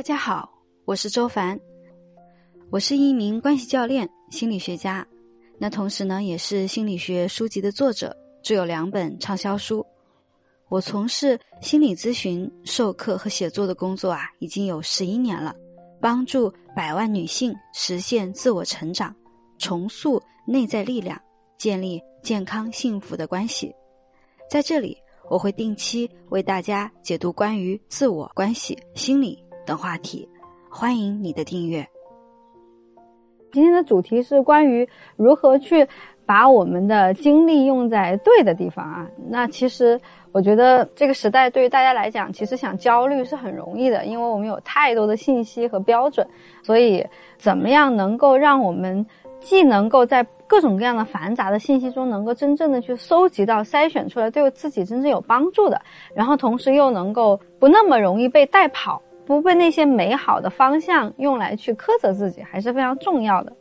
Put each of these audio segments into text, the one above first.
大家好，我是周凡，我是一名关系教练、心理学家，那同时呢也是心理学书籍的作者，著有两本畅销书。我从事心理咨询、授课和写作的工作啊，已经有十一年了，帮助百万女性实现自我成长，重塑内在力量，建立健康幸福的关系。在这里，我会定期为大家解读关于自我、关系、心理。的话题，欢迎你的订阅。今天的主题是关于如何去把我们的精力用在对的地方啊。那其实我觉得这个时代对于大家来讲，其实想焦虑是很容易的，因为我们有太多的信息和标准。所以，怎么样能够让我们既能够在各种各样的繁杂的信息中，能够真正的去搜集到、筛选出来对自己真正有帮助的，然后同时又能够不那么容易被带跑。不被那些美好的方向用来去苛责自己，还是非常重要的。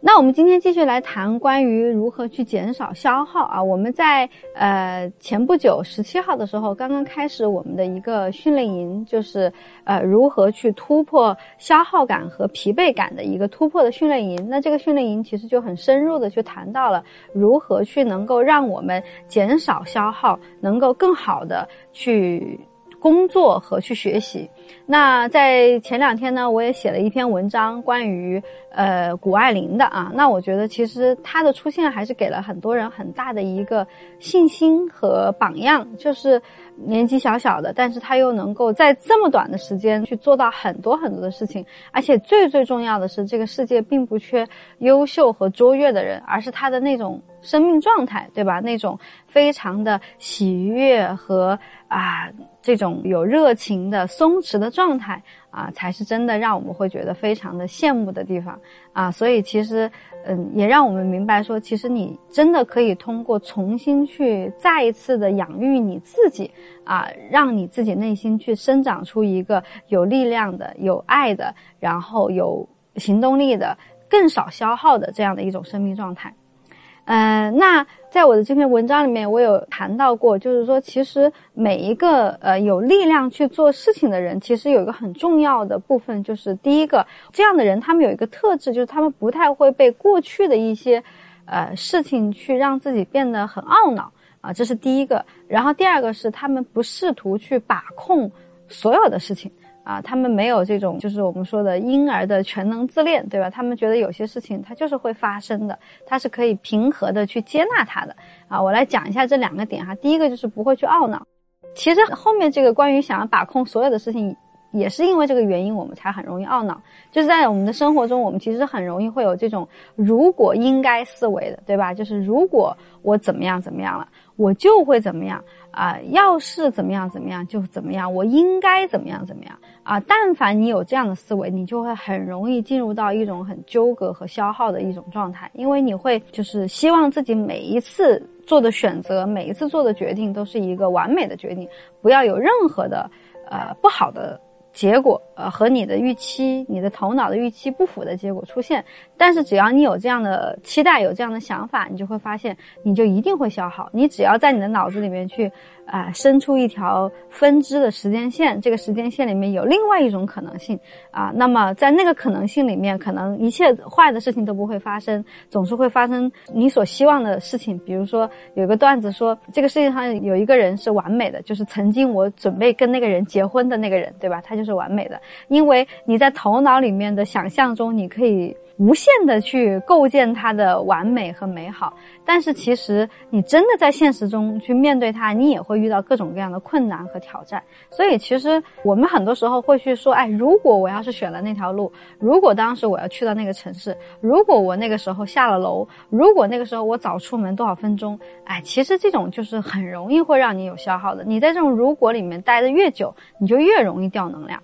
那我们今天继续来谈关于如何去减少消耗啊。我们在呃前不久十七号的时候，刚刚开始我们的一个训练营，就是呃如何去突破消耗感和疲惫感的一个突破的训练营。那这个训练营其实就很深入的去谈到了如何去能够让我们减少消耗，能够更好的去。工作和去学习。那在前两天呢，我也写了一篇文章，关于呃谷爱凌的啊。那我觉得其实她的出现还是给了很多人很大的一个信心和榜样，就是年纪小小的，但是她又能够在这么短的时间去做到很多很多的事情。而且最最重要的是，这个世界并不缺优秀和卓越的人，而是她的那种生命状态，对吧？那种非常的喜悦和啊。这种有热情的松弛的状态啊，才是真的让我们会觉得非常的羡慕的地方啊。所以其实，嗯，也让我们明白说，其实你真的可以通过重新去再一次的养育你自己啊，让你自己内心去生长出一个有力量的、有爱的，然后有行动力的、更少消耗的这样的一种生命状态。嗯，那在我的这篇文章里面，我有谈到过，就是说，其实每一个呃有力量去做事情的人，其实有一个很重要的部分，就是第一个，这样的人他们有一个特质，就是他们不太会被过去的一些呃事情去让自己变得很懊恼啊，这是第一个。然后第二个是他们不试图去把控所有的事情。啊，他们没有这种，就是我们说的婴儿的全能自恋，对吧？他们觉得有些事情它就是会发生的，它是可以平和的去接纳它的。啊，我来讲一下这两个点哈。第一个就是不会去懊恼，其实后面这个关于想要把控所有的事情，也是因为这个原因，我们才很容易懊恼。就是在我们的生活中，我们其实很容易会有这种如果应该思维的，对吧？就是如果我怎么样怎么样了，我就会怎么样啊？要是怎么样怎么样就怎么样，我应该怎么样怎么样。啊，但凡你有这样的思维，你就会很容易进入到一种很纠葛和消耗的一种状态，因为你会就是希望自己每一次做的选择，每一次做的决定都是一个完美的决定，不要有任何的呃不好的。结果，呃，和你的预期、你的头脑的预期不符的结果出现。但是，只要你有这样的期待、有这样的想法，你就会发现，你就一定会消耗。你只要在你的脑子里面去，啊，伸出一条分支的时间线，这个时间线里面有另外一种可能性，啊，那么在那个可能性里面，可能一切坏的事情都不会发生，总是会发生你所希望的事情。比如说，有一个段子说，这个世界上有一个人是完美的，就是曾经我准备跟那个人结婚的那个人，对吧？他就。是完美的，因为你在头脑里面的想象中，你可以无限的去构建它的完美和美好。但是其实你真的在现实中去面对它，你也会遇到各种各样的困难和挑战。所以其实我们很多时候会去说，哎，如果我要是选了那条路，如果当时我要去到那个城市，如果我那个时候下了楼，如果那个时候我早出门多少分钟，哎，其实这种就是很容易会让你有消耗的。你在这种如果里面待的越久，你就越容易掉能量。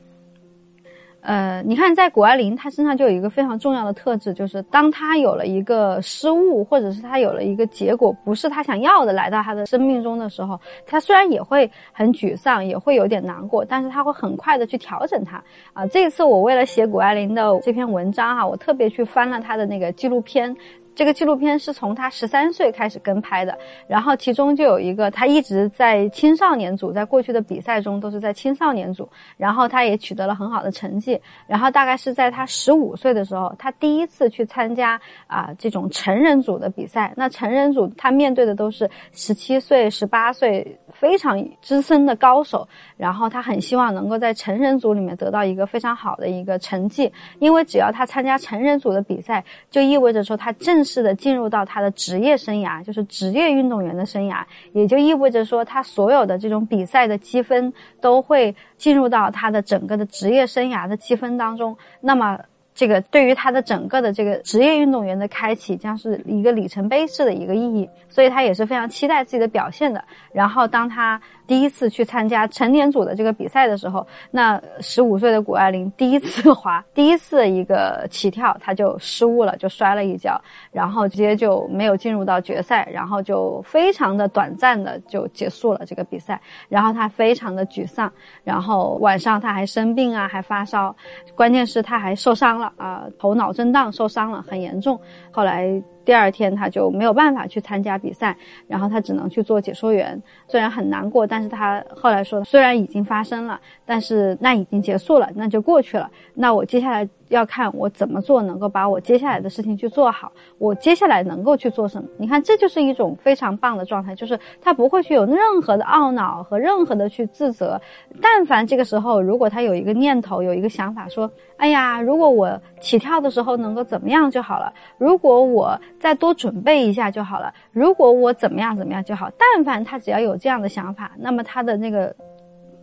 呃，你看，在谷爱凌她身上就有一个非常重要的特质，就是当她有了一个失误，或者是她有了一个结果不是她想要的来到她的生命中的时候，她虽然也会很沮丧，也会有点难过，但是她会很快的去调整它。啊，这次我为了写谷爱凌的这篇文章哈，我特别去翻了她的那个纪录片。这个纪录片是从他十三岁开始跟拍的，然后其中就有一个他一直在青少年组，在过去的比赛中都是在青少年组，然后他也取得了很好的成绩，然后大概是在他十五岁的时候，他第一次去参加啊这种成人组的比赛。那成人组他面对的都是十七岁、十八岁非常资深的高手，然后他很希望能够在成人组里面得到一个非常好的一个成绩，因为只要他参加成人组的比赛，就意味着说他正。正式的进入到他的职业生涯，就是职业运动员的生涯，也就意味着说，他所有的这种比赛的积分都会进入到他的整个的职业生涯的积分当中。那么，这个对于他的整个的这个职业运动员的开启，将是一个里程碑式的一个意义。所以他也是非常期待自己的表现的。然后，当他。第一次去参加成年组的这个比赛的时候，那十五岁的谷爱凌第一次滑，第一次一个起跳，他就失误了，就摔了一跤，然后直接就没有进入到决赛，然后就非常的短暂的就结束了这个比赛，然后他非常的沮丧，然后晚上他还生病啊，还发烧，关键是他还受伤了啊，头脑震荡受伤了，很严重，后来。第二天他就没有办法去参加比赛，然后他只能去做解说员。虽然很难过，但是他后来说，虽然已经发生了，但是那已经结束了，那就过去了。那我接下来。要看我怎么做能够把我接下来的事情去做好，我接下来能够去做什么？你看，这就是一种非常棒的状态，就是他不会去有任何的懊恼和任何的去自责。但凡这个时候，如果他有一个念头，有一个想法，说：“哎呀，如果我起跳的时候能够怎么样就好了，如果我再多准备一下就好了，如果我怎么样怎么样就好。”但凡他只要有这样的想法，那么他的那个。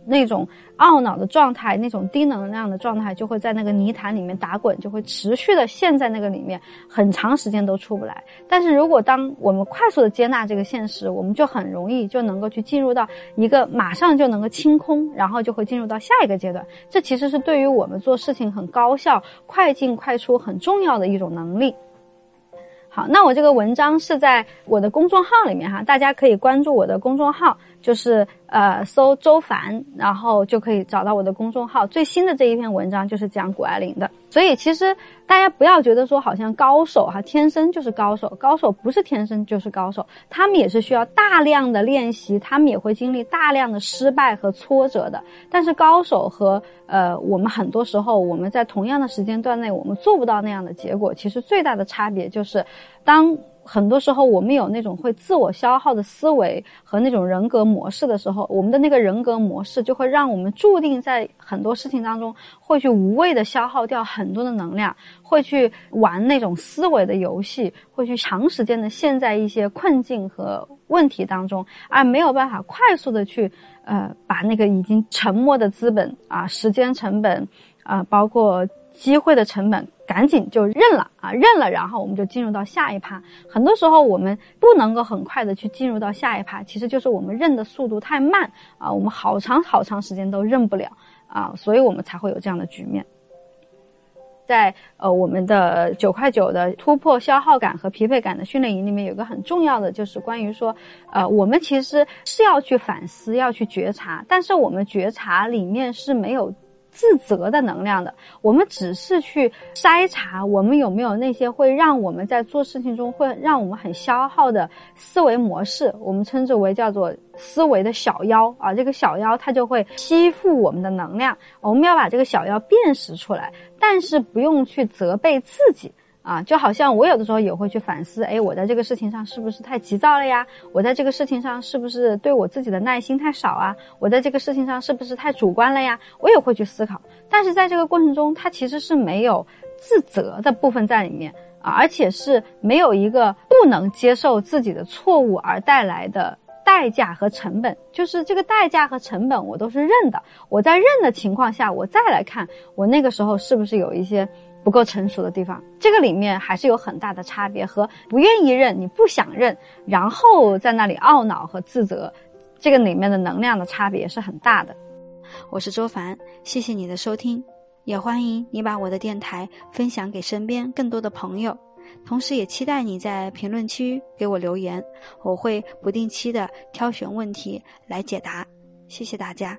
那种懊恼的状态，那种低能量的状态，就会在那个泥潭里面打滚，就会持续的陷在那个里面，很长时间都出不来。但是如果当我们快速的接纳这个现实，我们就很容易就能够去进入到一个马上就能够清空，然后就会进入到下一个阶段。这其实是对于我们做事情很高效、快进快出很重要的一种能力。好，那我这个文章是在我的公众号里面哈，大家可以关注我的公众号，就是。呃，搜周凡，然后就可以找到我的公众号。最新的这一篇文章就是讲谷爱凌的。所以其实大家不要觉得说好像高手哈天生就是高手，高手不是天生就是高手，他们也是需要大量的练习，他们也会经历大量的失败和挫折的。但是高手和呃我们很多时候我们在同样的时间段内我们做不到那样的结果，其实最大的差别就是当。很多时候，我们有那种会自我消耗的思维和那种人格模式的时候，我们的那个人格模式就会让我们注定在很多事情当中会去无谓的消耗掉很多的能量，会去玩那种思维的游戏，会去长时间的陷在一些困境和问题当中，而没有办法快速的去呃把那个已经沉没的资本啊、时间成本啊，包括机会的成本。赶紧就认了啊，认了，然后我们就进入到下一趴。很多时候我们不能够很快的去进入到下一趴，其实就是我们认的速度太慢啊，我们好长好长时间都认不了啊，所以我们才会有这样的局面。在呃我们的九块九的突破消耗感和疲惫感的训练营里面，有个很重要的就是关于说，呃，我们其实是要去反思，要去觉察，但是我们觉察里面是没有。自责的能量的，我们只是去筛查我们有没有那些会让我们在做事情中会让我们很消耗的思维模式，我们称之为叫做思维的小妖啊，这个小妖它就会吸附我们的能量，我们要把这个小妖辨识出来，但是不用去责备自己。啊，就好像我有的时候也会去反思，哎，我在这个事情上是不是太急躁了呀？我在这个事情上是不是对我自己的耐心太少啊？我在这个事情上是不是太主观了呀？我也会去思考，但是在这个过程中，它其实是没有自责的部分在里面啊，而且是没有一个不能接受自己的错误而带来的代价和成本，就是这个代价和成本我都是认的。我在认的情况下，我再来看我那个时候是不是有一些。不够成熟的地方，这个里面还是有很大的差别，和不愿意认、你不想认，然后在那里懊恼和自责，这个里面的能量的差别是很大的。我是周凡，谢谢你的收听，也欢迎你把我的电台分享给身边更多的朋友，同时也期待你在评论区给我留言，我会不定期的挑选问题来解答。谢谢大家。